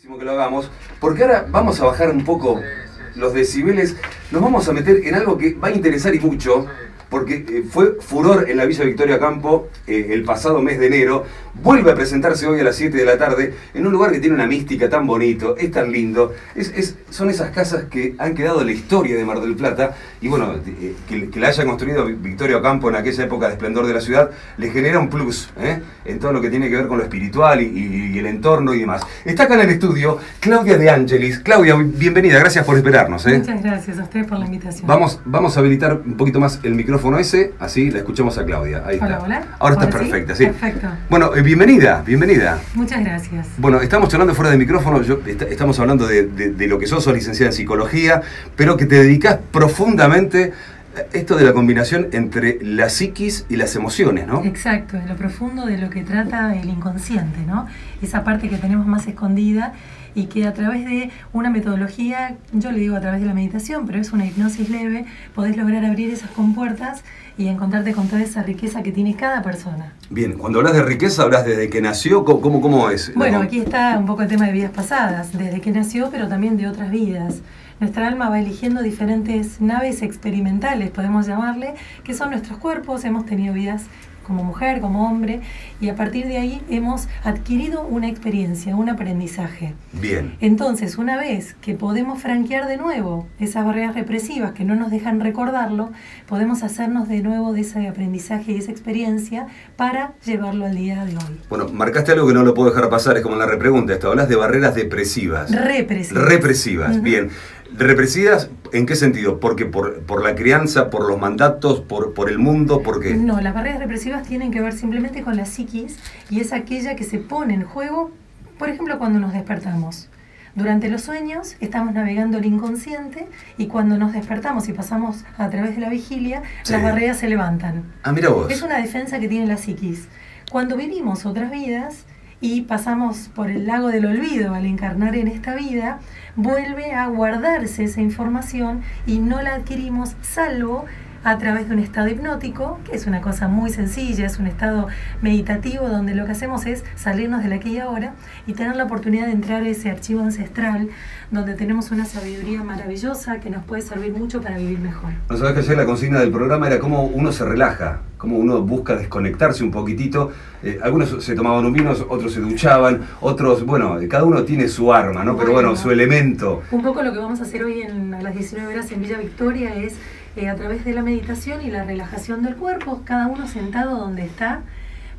que lo hagamos, porque ahora vamos a bajar un poco los decibeles, nos vamos a meter en algo que va a interesar y mucho, porque eh, fue furor en la Villa Victoria Campo eh, el pasado mes de enero, vuelve a presentarse hoy a las 7 de la tarde en un lugar que tiene una mística tan bonito, es tan lindo, es, es- son esas casas que han quedado en la historia de Mar del Plata y bueno, eh, que, que la haya construido Victoria Campo en aquella época de esplendor de la ciudad le genera un plus ¿eh? en todo lo que tiene que ver con lo espiritual y, y- y el entorno y demás. Está acá en el estudio Claudia De Angelis. Claudia, bienvenida, gracias por esperarnos. Muchas gracias a ustedes por la invitación. Vamos, vamos a habilitar un poquito más el micrófono ese, así la escuchamos a Claudia. Ahí Hola, está. hola. Ahora está ¿Ahora sí? perfecta, sí. Perfecto. Bueno, eh, bienvenida, bienvenida. Muchas gracias. Bueno, estamos hablando fuera de micrófono, yo- est- estamos hablando de, de- de lo que sos, sos licenciada en psicología, pero que te dedicas profundamente a esto de la combinación entre la psiquis y las emociones, ¿no? Exacto, en lo profundo de lo que trata el inconsciente, ¿no? Esa parte que tenemos más escondida y que a través de una metodología, yo le digo a través de la meditación, pero es una hipnosis leve, podés lograr abrir esas compuertas y encontrarte con toda esa riqueza que tiene cada persona. Bien, cuando hablas de riqueza, hablas desde que nació, ¿cómo, cómo, es? Bueno, ¿No? aquí está un poco el tema de vidas pasadas, desde que nació, pero también de otras vidas. Nuestra alma va eligiendo diferentes naves experimentales, podemos llamarle, que son nuestros cuerpos, hemos tenido vidas como mujer, como hombre, y a partir de ahí hemos adquirido una experiencia, un aprendizaje. Bien. Entonces, una vez que podemos franquear de nuevo esas barreras represivas que no nos dejan recordarlo, podemos hacernos de nuevo de ese aprendizaje y esa experiencia para llevarlo al día de hoy. Bueno, marcaste algo que no lo puedo dejar pasar, es como en la repregunta esto, hablas de barreras depresivas. Represivas. Represivas, bien. ¿Represivas en qué sentido? ¿Porque por, por la crianza, por los mandatos, por, por el mundo, por qué? No, las barreras represivas tienen que ver simplemente con la psiquis y es aquella que se pone en juego, por ejemplo, cuando nos despertamos. Durante los sueños estamos navegando el inconsciente y cuando nos despertamos y pasamos a través de la vigilia, Sí. las barreras se levantan. Ah, mira vos. Es una defensa que tiene la psiquis. Cuando vivimos otras vidas y pasamos por el lago del olvido al encarnar en esta vida, vuelve a guardarse esa información y no la adquirimos salvo a través de un estado hipnótico, que es una cosa muy sencilla, es un estado meditativo donde lo que hacemos es salirnos de la aquí y ahora y tener la oportunidad de entrar a ese archivo ancestral donde tenemos una sabiduría maravillosa que nos puede servir mucho para vivir mejor. Sabes que la consigna del programa era cómo uno se relaja, cómo uno busca desconectarse un poquitito. Eh, algunos se tomaban un vino, otros se duchaban, otros, bueno, cada uno tiene su arma, ¿no? Pero bueno, Bueno. su elemento. Un poco lo que vamos a hacer hoy en, a las 19 horas en Villa Victoria es eh, a través de la meditación y la relajación del cuerpo, cada uno sentado donde está,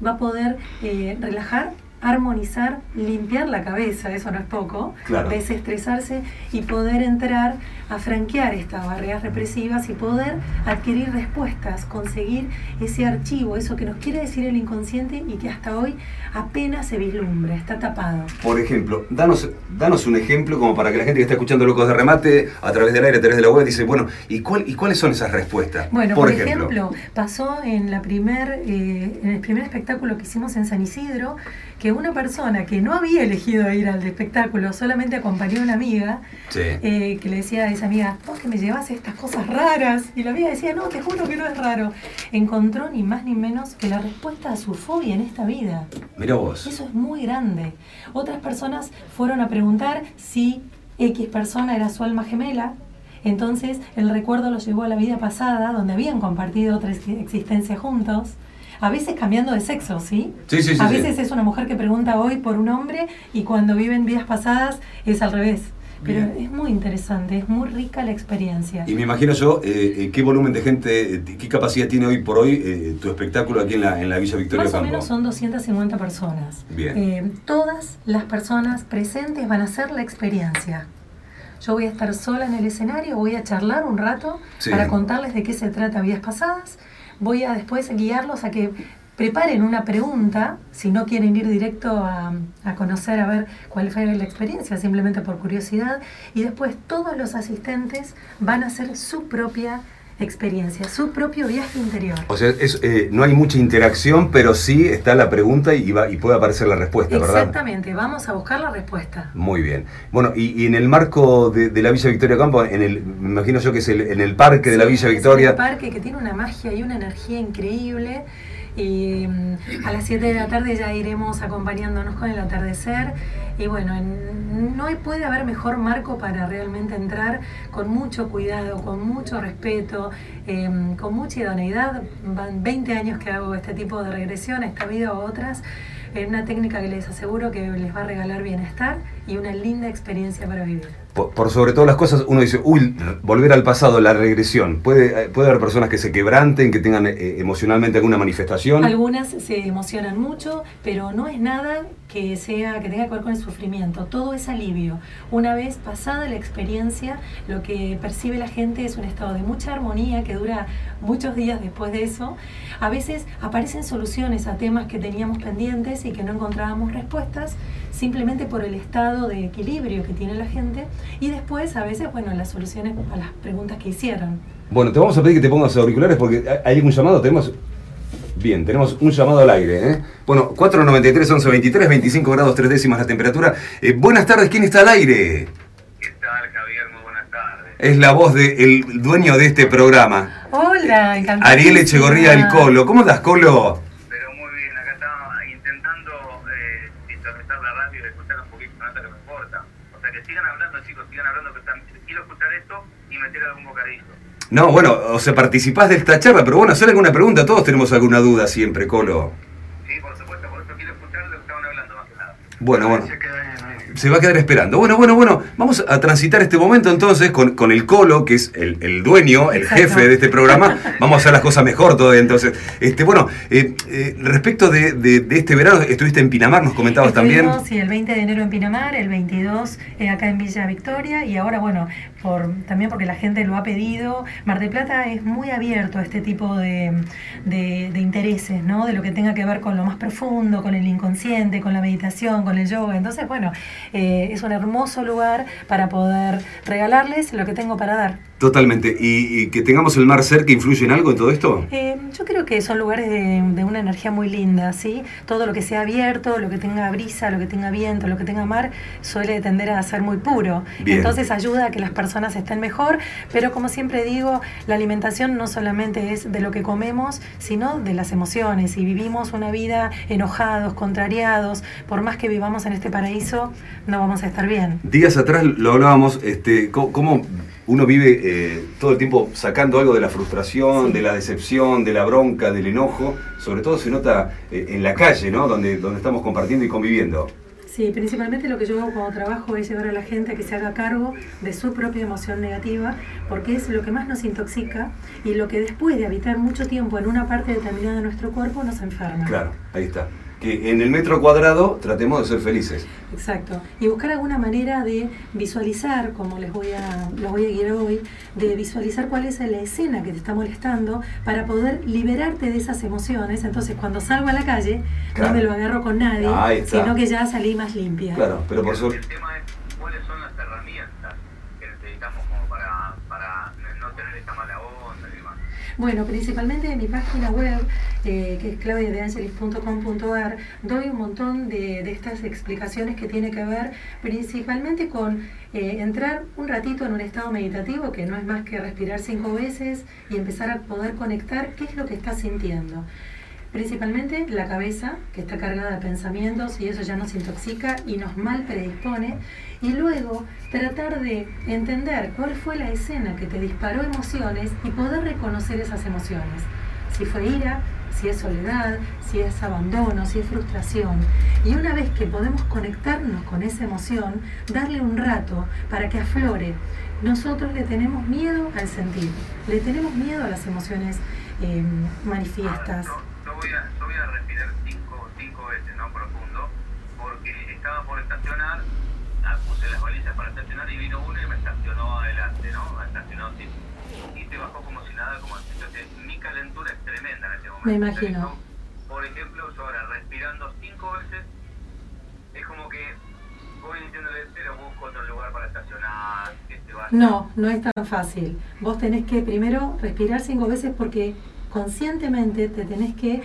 va a poder eh, relajar, armonizar, limpiar la cabeza, eso no es poco, Claro. desestresarse y poder entrar a franquear estas barreras represivas y poder adquirir respuestas, conseguir ese archivo, eso que nos quiere decir el inconsciente y que hasta hoy apenas se vislumbra, está tapado. Por ejemplo, danos, danos un ejemplo como para que la gente que está escuchando Locos de Remate a través del aire, a través de la web, dice, bueno, ¿y, cuál, y cuáles son esas respuestas? Bueno, por, ejemplo, pasó en, la primer, eh, en el primer espectáculo que hicimos en San Isidro, que una persona que no había elegido ir al espectáculo, solamente acompañó a una amiga, Sí. eh, que le decía a esa amiga, vos que me llevas estas cosas raras, y la amiga decía, no, te juro que no es raro, encontró ni más ni menos que la respuesta a su fobia en esta vida. Mira vos. Eso es muy grande. Otras personas fueron a preguntar si X persona era su alma gemela. Entonces el recuerdo los llevó a la vida pasada, donde habían compartido otra ex- existencia juntos. A veces cambiando de sexo, ¿sí? Sí, sí, sí, A sí. veces es una mujer que pregunta hoy por un hombre y cuando viven vidas pasadas es al revés. Pero Bien. es muy interesante, es muy rica la experiencia. Y me imagino yo, eh, eh, ¿qué volumen de gente, eh, qué capacidad tiene hoy por hoy eh, tu espectáculo aquí en la, en la Villa Victoria Más o menos son 250 personas. Bien. Eh, todas las personas presentes van a hacer la experiencia. Yo voy a estar sola en el escenario, voy a charlar un rato Sí. para contarles de qué se trata Vías Pasadas. Voy a después guiarlos a que preparen una pregunta, si no quieren ir directo a, a conocer, a ver cuál fue la experiencia, simplemente por curiosidad. Y después todos los asistentes van a hacer su propia experiencia, su propio viaje interior. O sea, es, eh, no hay mucha interacción, pero sí está la pregunta y, va, y puede aparecer la respuesta, ¿verdad? Exactamente, vamos a buscar la respuesta. Muy bien. Bueno, y, y en el marco de, de la Villa Victoria Campo, en el, me imagino yo que es el, en el parque de la Villa es Victoria. un parque que tiene una magia y una energía increíble. Y mm, a las 7 de la tarde ya iremos acompañándonos con el atardecer y bueno, no puede haber mejor marco para realmente entrar con mucho cuidado, con mucho respeto, em, con mucha idoneidad. Van 20 años que hago este tipo de regresión, esta vida o otras. Es una técnica que les aseguro que les va a regalar bienestar y una linda experiencia para vivir. Por, sobre todas las cosas, uno dice, uy, volver al pasado, la regresión. ¿Puede, puede haber personas que se quebranten, que tengan eh, emocionalmente alguna manifestación? Algunas se emocionan mucho, pero no es nada que, sea, que tenga que ver con el sufrimiento. Todo es alivio. Una vez pasada la experiencia, lo que percibe la gente es un estado de mucha armonía que dura muchos días después de eso. A veces aparecen soluciones a temas que teníamos pendientes y que no encontrábamos respuestas simplemente por el estado de equilibrio que tiene la gente y después a veces, bueno, las soluciones a las preguntas que hicieron. Bueno, te vamos a pedir que te pongas auriculares porque hay un llamado, tenemos... Bien, tenemos un llamado al aire. ¿eh? Bueno, 493 1123 25 grados 3 décimas la temperatura. Eh, buenas tardes, ¿quién está al aire? ¿Qué tal, Javier? Muy buenas tardes. Es la voz del dueño de este programa. Hola, encantado. Ariel Echegorría del Colo. ¿Cómo estás, Colo? No, bueno, o sea, participás de esta charla, pero bueno, hacer alguna pregunta, todos tenemos alguna duda siempre, Colo. Sí, por supuesto, por eso quiero escuchar lo que estaban hablando más que nada. Bueno, bueno se va a quedar esperando. Bueno, bueno, bueno, vamos a transitar este momento entonces con, con el Colo, que es el, dueño, el jefe de este programa. Vamos a hacer las cosas mejor todavía entonces. Este, bueno, eh, eh, respecto de, este verano, estuviste en Pinamar, nos comentabas también. Sí, el 20 de enero en Pinamar, el 22 eh, acá en Villa Victoria y ahora, bueno, por, también porque la gente lo ha pedido. Mar del Plata es muy abierto a este tipo de, intereses, ¿no? De lo que tenga que ver con lo más profundo, con el inconsciente, con la meditación, con el yoga. Entonces, bueno, eh, es un hermoso lugar para poder regalarles lo que tengo para dar. Totalmente. ¿Y, que tengamos el mar cerca influye en algo en todo esto? Eh, yo creo que son lugares de, una energía muy linda, ¿sí? Todo lo que sea abierto, lo que tenga brisa, lo que tenga viento, lo que tenga mar, suele tender a ser muy puro. Entonces ayuda a que las personas estén mejor, pero como siempre digo, la alimentación no solamente es de lo que comemos, sino de las emociones. Si vivimos una vida enojados, contrariados, por más que vivamos en este paraíso, no vamos a estar bien. Días atrás lo hablábamos, este, ¿cómo uno vive eh, todo el tiempo sacando algo de la frustración, de la decepción, de la bronca, del enojo, sobre todo se nota eh, en la calle, ¿no? Donde, donde estamos compartiendo y conviviendo. Sí, principalmente lo que yo hago como trabajo es llevar a la gente a que se haga cargo de su propia emoción negativa, porque es lo que más nos intoxica y lo que después de habitar mucho tiempo en una parte determinada de nuestro cuerpo nos enferma. Claro, ahí está que en el metro cuadrado tratemos de ser felices. Exacto. Y buscar alguna manera de visualizar, como les voy a, los voy a guiar hoy, de visualizar cuál es la escena que te está molestando para poder liberarte de esas emociones. Entonces, cuando salgo a la calle, no me lo agarro con nadie, sino que ya salí más limpia. Claro, pero por suerte. El tema es cuáles son las herramientas que necesitamos como para, para no tener esta mala onda y demás. Bueno, principalmente en mi página web eh, que es claudiadeangelis.com.ar, doy un montón de, estas explicaciones que tiene que ver principalmente con eh, entrar un ratito en un estado meditativo, que no es más que respirar cinco veces y empezar a poder conectar qué es lo que estás sintiendo principalmente la cabeza, que está cargada de pensamientos y eso ya nos intoxica y nos mal predispone, y luego tratar de entender cuál fue la escena que te disparó emociones y poder reconocer esas emociones. Si fue ira, si es soledad, si es abandono, si es frustración. Y una vez que podemos conectarnos con esa emoción, darle un rato para que aflore. Nosotros le tenemos miedo al sentir, le tenemos miedo a las emociones eh, manifiestas. Yo, voy a, respirar cinco, cinco veces, ¿no? Profundo, porque estaba por estacionar, ah, puse las balizas para estacionar y vino uno y me estacionó adelante, ¿no? Estacionó así. Y se bajó como si nada, como si mi calentura es tremenda. Me imagino. por ejemplo, yo ahora respirando cinco veces, es como que voy diciéndole, pero busco otro lugar para estacionar, que te vaya. No, no es tan fácil. Vos tenés que primero respirar cinco veces porque conscientemente te tenés que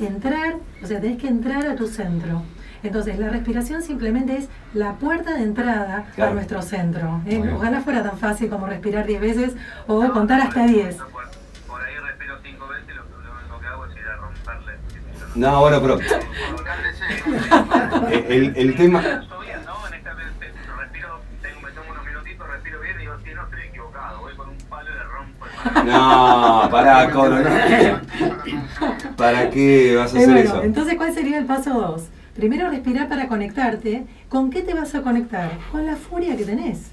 entrar, o sea, tenés que entrar a tu centro. Entonces, la respiración simplemente es la puerta de entrada a nuestro centro. ¿eh? Ojalá fuera tan fácil como respirar 10 veces o contar hasta 10. Por, ahí respiro 5 veces y lo, que hago es ir a romperle No, bueno, pero el, el tema... ¿no? En esta vez respiro, tengo, me tomo unos minutitos, respiro bien y digo, sí, no estoy equivocado. Voy con un palo y le rompo el palo. No, pará, Colo, no. ¿Para qué vas a Eh, hacer bueno, eso? entonces, ¿cuál sería el paso 2? Primero respirar para conectarte. ¿Con qué te vas a conectar? Con la furia que tenés.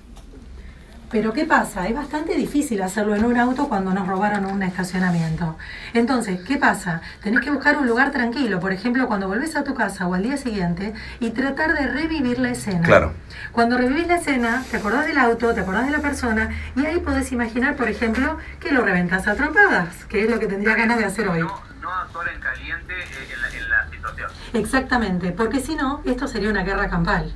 Pero ¿qué pasa? Es bastante difícil hacerlo en un auto cuando nos robaron un estacionamiento. Entonces, ¿qué pasa? Tenés que buscar un lugar tranquilo, por ejemplo, cuando volvés a tu casa o al día siguiente, y tratar de revivir la escena. Claro. Cuando revivís la escena, te acordás del auto, te acordás de la persona, y ahí podés imaginar, por ejemplo, que lo reventás a trompadas, que es lo que tendría ganas de hacer hoy. No, no actuar en caliente eh, en, la, en la situación. Exactamente, porque si no, esto sería una guerra campal.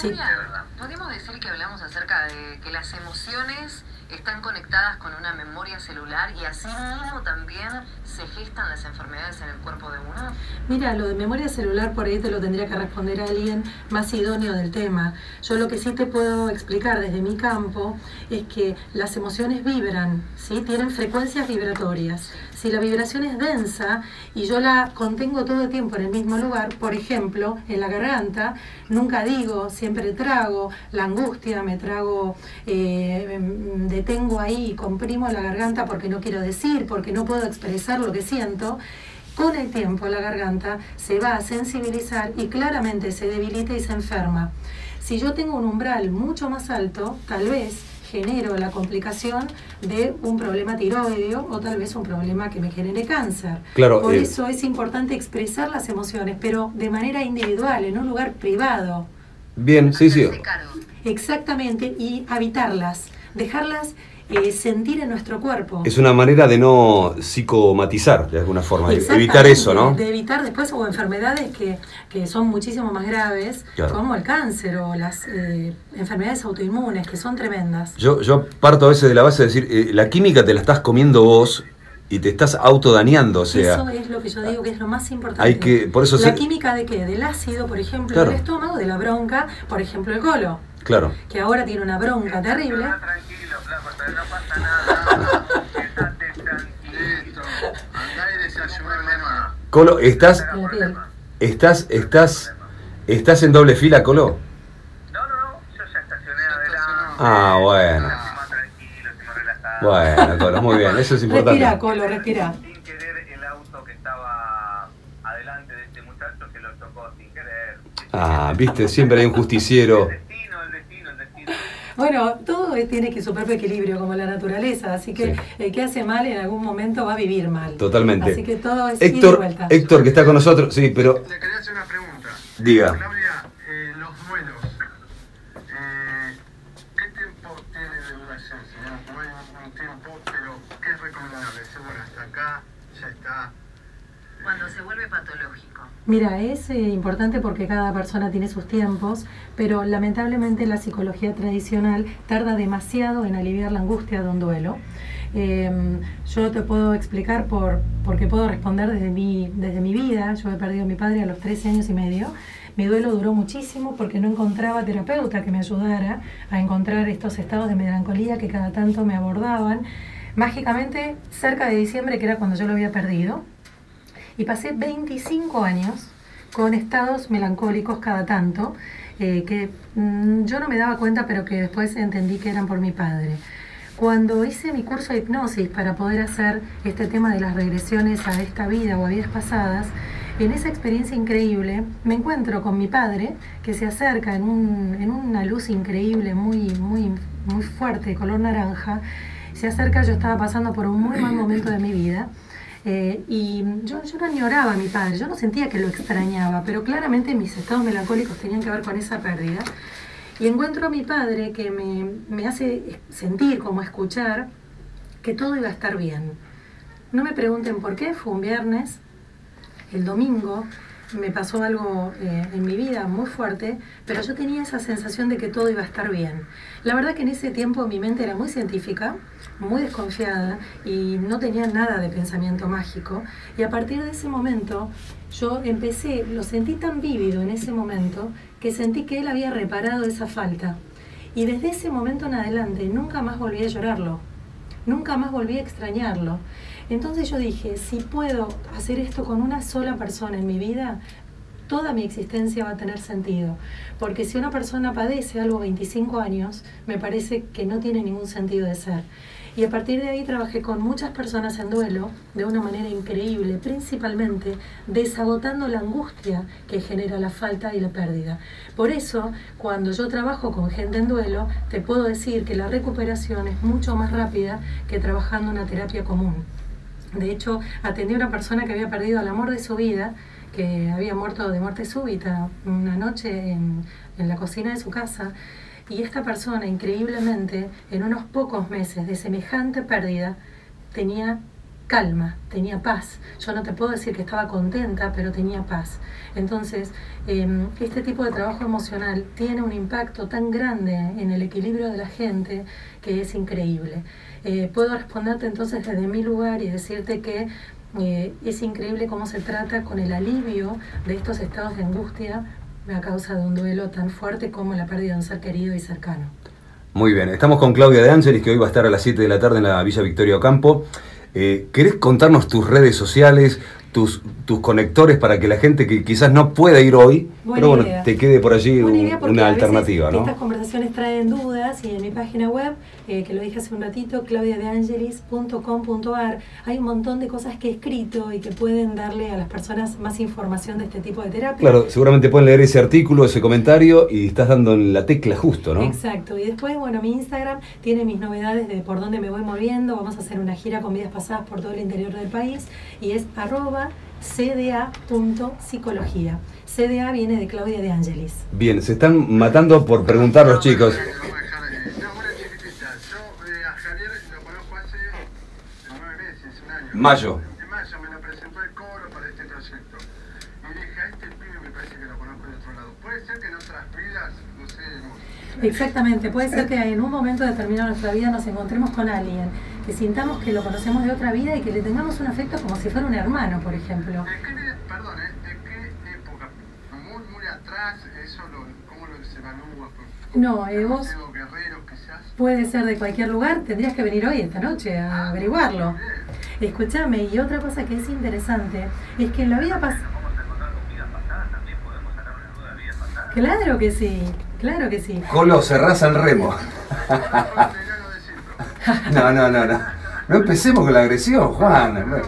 Sí. Claudia, podemos decir que hablamos acerca de que las emociones están conectadas con una memoria celular y así mismo también se gestan las enfermedades en el cuerpo de uno. Mira, lo de memoria celular por ahí te lo tendría que responder alguien más idóneo del tema. Yo lo que sí te puedo explicar desde mi campo es que las emociones vibran, ¿sí? Tienen frecuencias vibratorias. Si la vibración es densa y yo la contengo todo el tiempo en el mismo lugar, por ejemplo, en la garganta, nunca digo, siempre trago, la angustia, me trago, eh, em, detengo ahí, comprimo la garganta porque no quiero decir, porque no puedo expresar lo que siento, con el tiempo la garganta se va a sensibilizar y claramente se debilita y se enferma. Si yo tengo un umbral mucho más alto, tal vez genero la complicación de un problema tiroideo o tal vez un problema que me genere cáncer. Claro, Por eh, eso es importante expresar las emociones, pero de manera individual, en un lugar privado. Bien, sí, sí. Exactamente, y habitarlas, dejarlas eh, sentir en nuestro cuerpo. Es una manera de no psicomatizar, de alguna forma, de evitar eso, ¿no? De evitar después o enfermedades que, que son muchísimo más graves, Claro. como el cáncer o las eh, enfermedades autoinmunes, que son tremendas. Yo, yo parto a veces de la base de decir, eh, la química te la estás comiendo vos y te estás autodañando, o sea, eso es lo que yo digo que es lo más importante. hay que, por eso la ser- química de qué? Del ácido, por ejemplo, Claro. del estómago, de la bronca, por ejemplo, el colo, claro. que ahora tiene una bronca terrible. Flaco, no pasa nada. Quédate tranquilito. Andá y desayuná. Colo, estás, estás, estás, estás en doble fila, Colo. No, no, no, yo ya estacioné adelante. Ah, bueno. Tranquilo. Bueno, Colo, muy bien, eso es Respira, importante. colo, respira. Sin querer, el auto que estaba adelante de este muchacho se lo tocó sin querer. Ah, viste, siempre hay un justiciero. El destino, el destino, el destino. Bueno, todo es- tiene que su propio equilibrio, como la naturaleza, así que Sí. el que hace mal en algún momento va a vivir mal. Totalmente. Así que todo es Héctor, vuelta. Héctor, que está con nosotros, sí, pero Le quería hacer una pregunta. Diga. Claudia, eh, los duelos. Eh, ¿Qué tiempo tiene de duración? Si no, no hay un, un tiempo, pero ¿qué es recomendable? Decir, bueno, hasta acá ya está. Cuando se vuelve patológico. Mira, es eh, importante porque cada persona tiene sus tiempos, pero lamentablemente la psicología tradicional tarda demasiado en aliviar la angustia de un duelo. Eh, yo te puedo explicar por, porque puedo responder desde mi, desde mi vida. Yo he perdido a mi padre a los 13 años y medio. Mi duelo duró muchísimo porque no encontraba terapeuta que me ayudara a encontrar estos estados de melancolía que cada tanto me abordaban. Mágicamente, cerca de diciembre, que era cuando yo lo había perdido, y pasé 25 años con estados melancólicos cada tanto, eh, que mm, yo no me daba cuenta, pero que después entendí que eran por mi padre. Cuando hice mi curso de hipnosis para poder hacer este tema de las regresiones a esta vida o a vidas pasadas, en esa experiencia increíble me encuentro con mi padre que se acerca en, un- en una luz increíble, muy, muy, muy fuerte, color naranja. Se acerca, yo estaba pasando por un muy mal momento de mi vida. Eh, y yo, yo no añoraba a mi padre, yo no sentía que lo extrañaba, pero claramente mis estados melancólicos tenían que ver con esa pérdida. Y encuentro a mi padre que me, me hace sentir, como escuchar, que todo iba a estar bien. No me pregunten por qué, fue un viernes, el domingo, me pasó algo eh, en mi vida muy fuerte, pero yo tenía esa sensación de que todo iba a estar bien. La verdad que en ese tiempo mi mente era muy científica, muy desconfiada y no tenía nada de pensamiento mágico. Y a partir de ese momento yo empecé, lo sentí tan vívido en ese momento que sentí que él había reparado esa falta. Y desde ese momento en adelante nunca más volví a llorarlo, nunca más volví a extrañarlo. Entonces yo dije, si puedo hacer esto con una sola persona en mi vida, toda mi existencia va a tener sentido. Porque si una persona padece algo 25 años, me parece que no tiene ningún sentido de ser. Y a partir de ahí trabajé con muchas personas en duelo de una manera increíble, principalmente desagotando la angustia que genera la falta y la pérdida. Por eso, cuando yo trabajo con gente en duelo, te puedo decir que la recuperación es mucho más rápida que trabajando una terapia común. De hecho, atendí a una persona que había perdido el amor de su vida, que había muerto de muerte súbita una noche en, en la cocina de su casa y esta persona, increíblemente, en unos pocos meses de semejante pérdida, tenía calma, tenía paz. Yo no te puedo decir que estaba contenta, pero tenía paz. Entonces, em, este tipo de trabajo emocional tiene un impacto tan grande en el equilibrio de la gente que es increíble. Eh, puedo responderte entonces desde mi lugar y decirte que eh, es increíble cómo se trata con el alivio de estos estados de angustia a causa de un duelo tan fuerte como la pérdida de un ser querido y cercano. Muy bien, estamos con Claudia de Ángeles, que hoy va a estar a las 7 de la tarde en la Villa Victoria Ocampo. Eh, ¿Querés contarnos tus redes sociales, tus, tus conectores para que la gente que quizás no pueda ir hoy, pero bueno, te quede por allí una alternativa, ¿no? Estas conversaciones traen dudas y en mi página web, eh, que lo dije hace un ratito, claudiadeangelis.com.ar, hay un montón de cosas que he escrito y que pueden darle a las personas más información de este tipo de terapia. Claro, seguramente pueden leer ese artículo, ese comentario y estás dando en la tecla justo, ¿no? Exacto, y después, bueno, mi Instagram tiene mis novedades de por dónde me voy moviendo, vamos a hacer una gira con vidas pasadas por todo el interior del país y es arroba cda.psicología. CDA viene de Claudia de Angelis. Bien, se están matando por preguntar los chicos. No, una chiquitita. Yo a Javier lo conozco hace nueve meses, un año. Mayo. En mayo me lo presentó el coro para este proyecto. Y dije, a este pibe me parece que lo conozco de otro lado. Puede ser que en otras vidas, no sé, Exactamente, puede ser que en un momento determinado de nuestra vida nos encontremos con alguien, que sintamos que lo conocemos de otra vida y que le tengamos un afecto como si fuera un hermano, por ejemplo. ¿De qué, perdón, ¿eh? ¿de qué época? Muy, muy atrás, eso lo, ¿cómo lo, se evalúa? No, eh, vos puede ser de cualquier lugar, tendrías que venir hoy, esta noche, a Ah, averiguarlo. bien. Escúchame, y otra cosa que es interesante es que en la vida pasada... Vamos a encontrar con vidas pasadas, también podemos sacar una duda de vidas pasadas. Claro que sí, claro que sí. Colo, cerrás al remo. No, no, no, no. No empecemos con la agresión, Juan. No, pero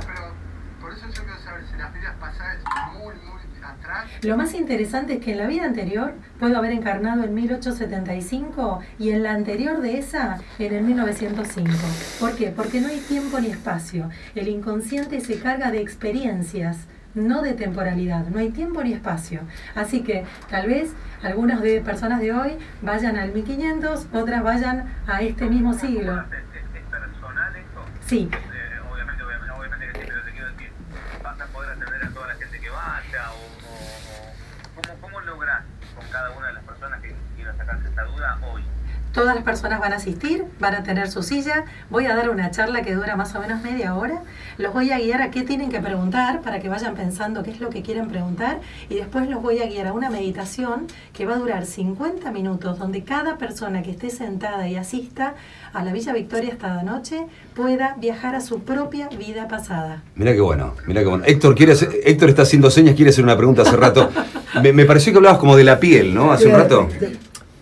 por eso yo quiero saber si las vidas pasadas muy, muy atrás. Lo más interesante es que en la vida anterior puedo haber encarnado en 1875 y en la anterior de esa en el 1905. ¿Por qué? Porque no hay tiempo ni espacio. El inconsciente se carga de experiencias, no de temporalidad. No hay tiempo ni espacio. Así que tal vez algunas de personas de hoy vayan al 1500, otras vayan a este mismo siglo. ¿Es, es, es personal esto? Sí, Eh, obviamente, que sí, pero te quiero decir, ¿vas a poder atender a toda la gente que vaya? ¿O, o, o ¿cómo, cómo lográs con cada una de las personas que quiera sacarse esta duda hoy? Todas las personas van a asistir, van a tener su silla. Voy a dar una charla que dura más o menos media hora. Los voy a guiar a qué tienen que preguntar para que vayan pensando qué es lo que quieren preguntar. Y después los voy a guiar a una meditación que va a durar 50 minutos, donde cada persona que esté sentada y asista a la Villa Victoria esta noche pueda viajar a su propia vida pasada. Mira qué bueno, mira qué bueno. Héctor, quiere hacer- Héctor está haciendo señas, quiere hacer una pregunta hace rato. Me, me pareció que hablabas como de la piel, ¿no? Hace un rato.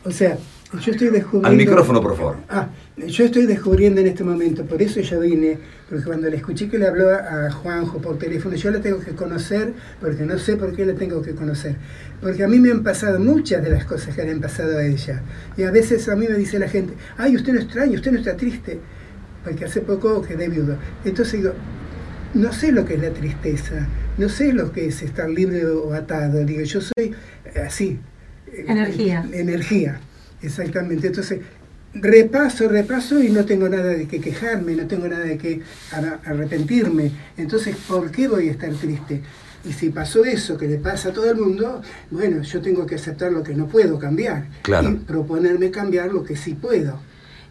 O sea, yo estoy descubriendo... Al micrófono, por favor. Ah, yo estoy descubriendo en este momento, por eso yo vine, porque cuando le escuché que le habló a Juanjo por teléfono, yo la tengo que conocer, porque no sé por qué la tengo que conocer. Porque a mí me han pasado muchas de las cosas que le han pasado a ella. Y a veces a mí me dice la gente, ay, usted no extraña, usted no está triste, porque hace poco quedé viudo. Entonces digo, no sé lo que es la tristeza, no sé lo que es estar libre o atado. Digo, yo soy eh, así. eh, Energía. Energía, exactamente. Entonces, repaso, repaso y no tengo nada de que quejarme, no tengo nada de que ar- arrepentirme. Entonces, ¿por qué voy a estar triste? Y si pasó eso que le pasa a todo el mundo, bueno, yo tengo que aceptar lo que no puedo cambiar Claro. y proponerme cambiar lo que sí puedo.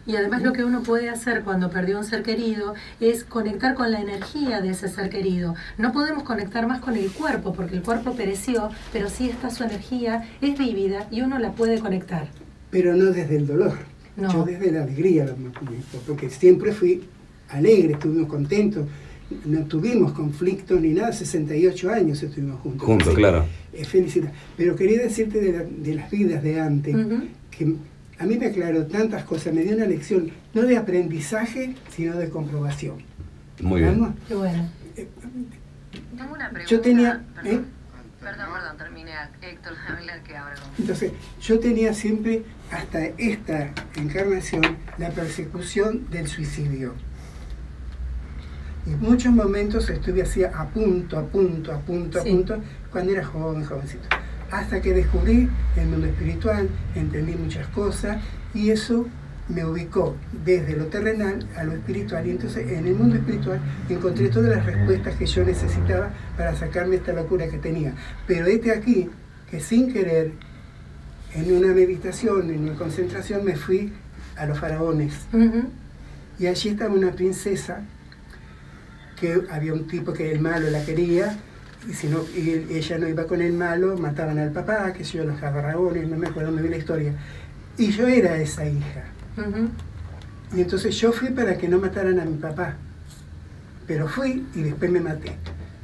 Y además lo que uno puede hacer cuando perdió un ser querido es conectar con la energía de ese ser querido. No podemos conectar más con el cuerpo porque el cuerpo pereció, pero sí está su energía, es vívida y uno la puede conectar. Pero no desde el dolor. No. Yo desde la alegría lo manejo, porque siempre fui alegre, estuvimos contentos. no tuvimos conflictos ni nada, 68 años estuvimos juntos. Juntos, claro. eh, felicidad. Pero quería decirte de, la- de las vidas de antes, que a mí me aclaró tantas cosas, me dio una lección, no de aprendizaje, sino de comprobación. Muy bien. Vamos. Qué bueno. Tengo una pregunta. Yo tenía- ¿eh? Perdón, perdón, termine Héctor, habla que ahora Entonces, yo tenía siempre, hasta esta encarnación, la persecución del suicidio. Y en muchos momentos estuve así a punto, a punto, a punto, a punto, cuando era joven, jovencito. Hasta que descubrí el mundo espiritual, entendí muchas cosas y eso me ubicó desde lo terrenal a lo espiritual. Y entonces en el mundo espiritual encontré todas las respuestas que yo necesitaba para sacarme esta locura que tenía. Pero este aquí, que sin querer, en una meditación, en una concentración, me fui a los faraones. Y allí estaba una princesa que había un tipo que el malo la quería y si no y ella no iba con el malo, mataban al papá, que yo, los faraones, no me acuerdo muy bien la historia. Y yo era esa hija. Y entonces yo fui para que no mataran a mi papá. Pero fui y después me maté.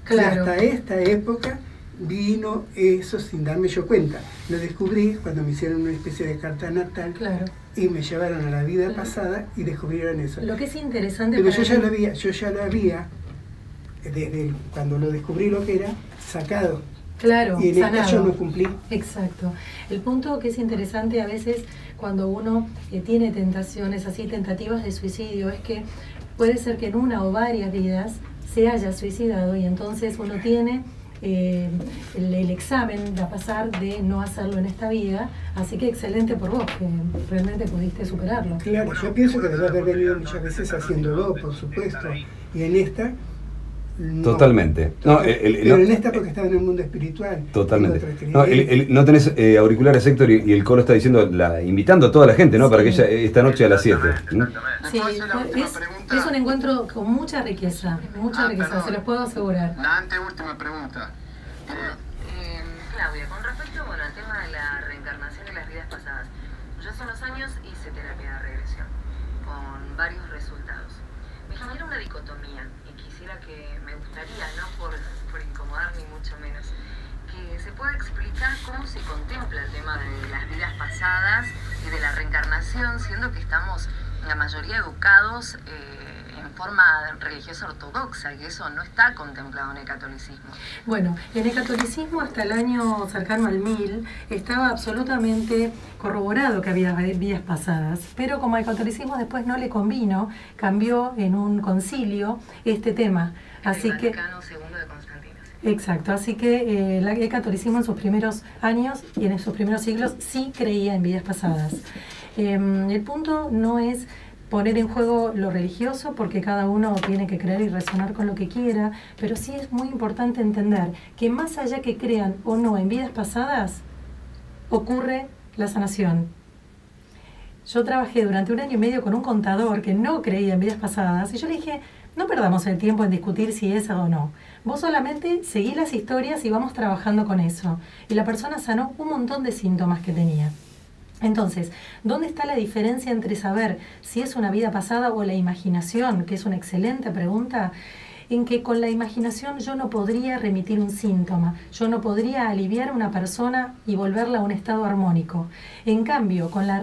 Claro. Y hasta esta época vino eso sin darme yo cuenta. Lo descubrí cuando me hicieron una especie de carta natal Claro. y me llevaron a la vida pasada y descubrieron eso. Lo que es interesante Pero yo ya lo había, yo ya lo había, desde cuando lo descubrí lo que era, sacado. Claro, Y en esta sanado. yo no cumplí. Exacto. El punto que es interesante a veces cuando uno eh, tiene tentaciones así, tentativas de suicidio, es que puede ser que en una o varias vidas se haya suicidado y entonces uno tiene eh, el, el examen a pasar de no hacerlo en esta vida. Así que excelente por vos, que realmente pudiste superarlo. Claro, yo pienso que debe haber venido muchas veces haciéndolo, por supuesto. Y en esta. No. Totalmente. No, el- el- Pero no- en esta porque estaba en el mundo espiritual. Totalmente. No, el- no tenés eh, auriculares, Héctor, y, y el coro está diciendo, la, invitando a toda la gente, ¿no? Para que ella, esta noche a las 7. Exactamente, exactamente. Sí, ¿Me puedo hacer la última es, es un encuentro con mucha riqueza, mucha Ah, riqueza, perdón. se los puedo asegurar. La anteúltima pregunta. Eh, Claudia, con respecto bueno, al tema de la reencarnación de las vidas pasadas, yo hace unos años hice terapia de regresión con varios resultados. Me genera una dicotomía y quisiera que me gustaría, no por, por incomodar ni mucho menos, que pueda explicar cómo se contempla el tema de las vidas pasadas y de la reencarnación, siendo que estamos la mayoría educados eh, en forma religiosa ortodoxa y eso no está contemplado en el catolicismo. Bueno, en el catolicismo hasta el año cercano al 1000 estaba absolutamente corroborado que había vidas pasadas, pero como al catolicismo después no le convino, cambió en un concilio este tema. Así el que, Vaticano II. Exacto, así que eh, el catolicismo en sus primeros años y en sus primeros siglos sí creía en vidas pasadas. Em, el punto no es poner en juego lo religioso porque cada uno tiene que creer y resonar con lo que quiera, pero sí es muy importante entender que más allá que crean o no en vidas pasadas, ocurre la sanación. Yo trabajé durante un año y medio con un contador que no creía en vidas pasadas y yo le dije, no perdamos el tiempo en discutir si es o no. Vos solamente seguí las historias y vamos trabajando con eso. Y la persona sanó un montón de síntomas que tenía. Entonces, ¿dónde está la diferencia entre saber si es una vida pasada o la imaginación? Que es una excelente pregunta. En que con la imaginación yo no podría remitir un síntoma, yo no podría aliviar a una persona y volverla a un estado armónico. En cambio, con, la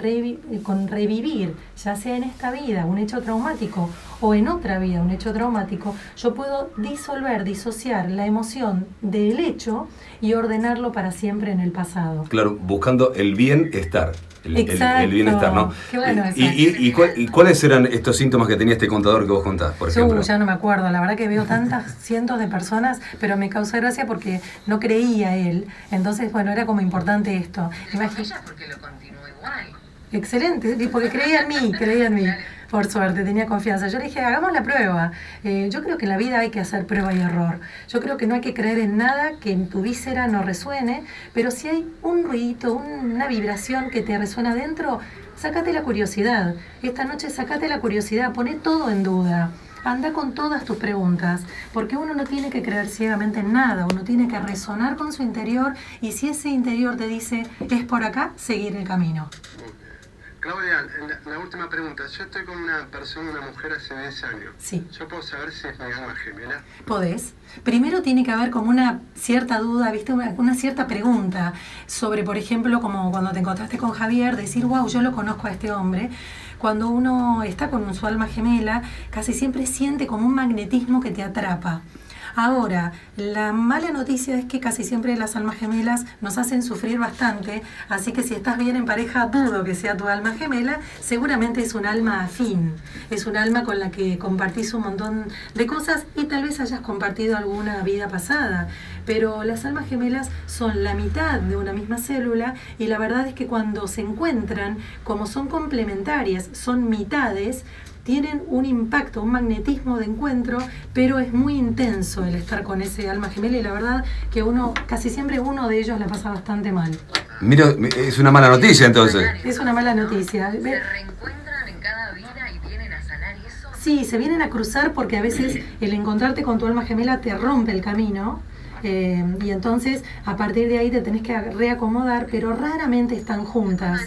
con revivir, ya sea en esta vida un hecho traumático o en otra vida un hecho traumático, yo puedo disolver, disociar la emoción del hecho y ordenarlo para siempre en el pasado. Claro, buscando el bienestar. El, el- el Exacto. bienestar, ¿no? Qué bueno y, eso. y- y cuál- y cuáles eran estos síntomas que tenía este contador que vos contás, por ejemplo? Yo ya no me acuerdo, la verdad que veo tantas cientos de personas, pero me causó gracia porque no creía él. Entonces, bueno, era como importante esto. Porque lo continuó igual. Excelente, porque creía en mí, creía en mí. Por suerte, tenía confianza. Yo le dije, hagamos la prueba. Eh, yo creo que en la vida hay que hacer prueba y error. Yo creo que no hay que creer en nada que en tu víscera no resuene, pero si hay un ruidito, un- una vibración que te resuena dentro, sácate la curiosidad. Esta noche sácate la curiosidad, poné todo en duda. Anda con todas tus preguntas, porque uno no tiene que creer ciegamente en nada, uno tiene que resonar con su interior y si ese interior te dice es por acá, seguir el camino. Claudia, la, la, última pregunta. Yo estoy con una persona, una mujer hace 10 años. Sí. ¿Yo puedo saber si es mi alma gemela? Podés. Primero tiene que haber como una cierta duda, ¿viste? Una, una, cierta pregunta sobre, por ejemplo, como cuando te encontraste con Javier, decir, wow, yo lo conozco a este hombre. Cuando uno está con su alma gemela, casi siempre siente como un magnetismo que te atrapa. Ahora, la mala noticia es que casi siempre las almas gemelas nos hacen sufrir bastante, así que si estás bien en pareja, dudo que sea tu alma gemela, seguramente es un alma afín, es un alma con la que compartís un montón de cosas y tal vez hayas compartido alguna vida pasada, pero las almas gemelas son la mitad de una misma célula y la verdad es que cuando se encuentran, como son complementarias, son mitades, tienen un impacto, un magnetismo de encuentro, pero es muy intenso el estar con ese alma gemela y la verdad que uno, casi siempre uno de ellos la pasa bastante mal. Mira, es una mala noticia entonces. Es una mala noticia. ¿Se reencuentran en cada vida y vienen a sanar eso? Sí, se vienen a cruzar porque a veces el encontrarte con tu alma gemela te rompe el camino. Eh, y entonces a partir de ahí te tenés que reacomodar, pero raramente están juntas.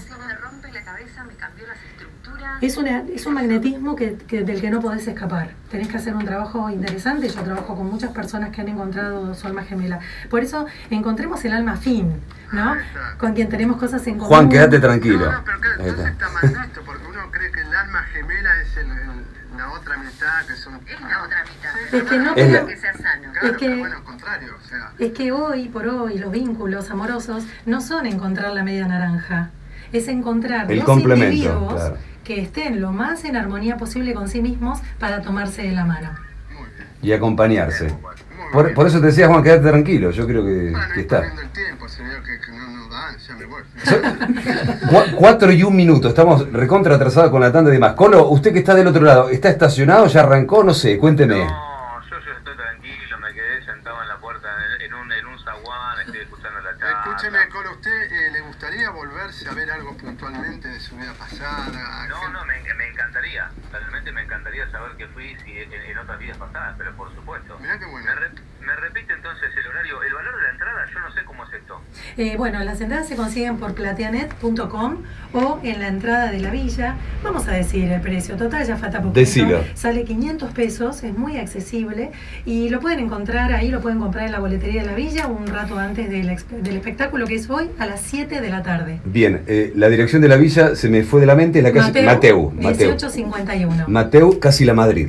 Es, una, es un magnetismo que, que, del que no podés escapar. Tenés que hacer un trabajo interesante. Yo trabajo con muchas personas que han encontrado su alma gemela. Por eso encontremos el alma fin, ¿no? Con quien tenemos cosas en común. Juan, quédate tranquilo. No, no, pero que, entonces está mal visto, porque uno cree que el alma gemela es el, el, la otra mitad, que son... Es la otra mitad. Es que no Es la- que sea sano. Claro, es que- pero bueno, al contrario, o sea... Es que hoy por hoy los vínculos amorosos no son encontrar la media naranja, es encontrar El dos complemento, individuos claro. Que estén lo más en armonía posible con sí mismos para tomarse de la mano. Muy bien. Y acompañarse. Por, por eso te decía, Juan, quédate tranquilo. Yo creo que, Bueno, que está. perdiendo el tiempo, señor, que, que no nos dan, ya me voy. Cu- cuatro y un minuto. Estamos recontra atrasados con la tanda de más. Colo, usted que está del otro lado, ¿está estacionado? ¿Ya arrancó? No sé, cuénteme. No, yo, yo estoy tranquilo, me quedé sentado en la puerta en, en un, en un zaguán, estoy escuchando la charla. Escúcheme, Colo, ¿usted eh, le gustaría volverse a ver algo puntualmente de su vida pasada? No, ¿Qué- no, me, me encantaría, realmente me encantaría saber qué fui si en, en otras vidas pasadas, pero por supuesto. Mirá qué bueno. Me, re- me repite entonces el horario, el valor de la entrada, yo no sé cómo es esto. Eh, bueno, las entradas se consiguen por plateanet.com o en la entrada de la villa. Vamos a decir el precio total, ya falta poquito. Decilo. Sale 500 pesos, es muy accesible y lo pueden encontrar ahí, lo pueden comprar en la boletería de la villa un rato antes del, espectáculo que es hoy a las 7 de la tarde. Bien, eh, la dirección de la villa se me fue de la mente, la calle Mateu. Mateu. 1851. Mateu, casi la Madrid.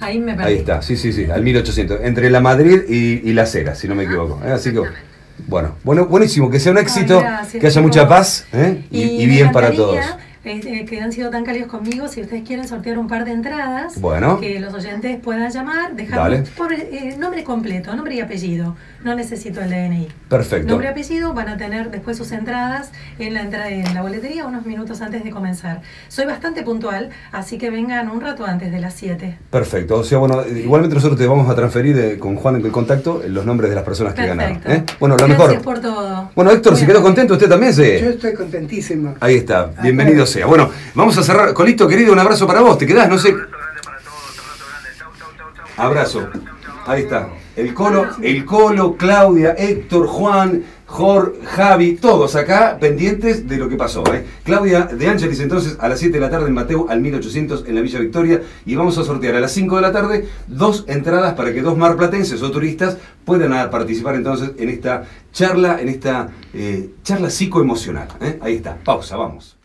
Ahí me perdí. Ahí está, sí, sí, sí, al 1800. Entre la Madrid y, y la Cera, si no me equivoco. ¿eh? Así que, bueno, bueno, buenísimo, que sea un éxito, que haya mucha paz ¿eh? y, bien para todos. Eh, que han sido tan cálidos conmigo, si ustedes quieren sortear un par de entradas, Bueno. que los oyentes puedan llamar, dejar por, eh, nombre completo, nombre y apellido. No necesito el DNI. Perfecto. Nombre y apellido van a tener después sus entradas en la entrada en la boletería unos minutos antes de comenzar. Soy bastante puntual, así que vengan un rato antes de las 7. Perfecto, o sea, bueno, igualmente nosotros te vamos a transferir eh, con Juan en el contacto los nombres de las personas que ganaron. Perfecto. ¿eh? Bueno, lo Gracias mejor. por todo. Bueno, Héctor, si quedó contento, usted también Yo se... estoy contentísimo. Ahí está, bienvenido sea. Bueno, vamos a cerrar. Colito, querido, un abrazo para vos. ¿Te quedás? No sé. Abrazo grande para todos, abrazo grande, chau, chau, chau, chau. Abrazo. Chau, chau, chau. Ahí está. El Colo, el Colo, Claudia, Héctor, Juan, Jor, Javi, todos acá pendientes de lo que pasó. ¿eh? Claudia de Ángeles entonces a las 7 de la tarde en Mateo al 1800 en la Villa Victoria y vamos a sortear a las 5 de la tarde dos entradas para que dos marplatenses o turistas puedan participar entonces en esta charla, en esta eh, charla psicoemocional. ¿eh? Ahí está, pausa, vamos.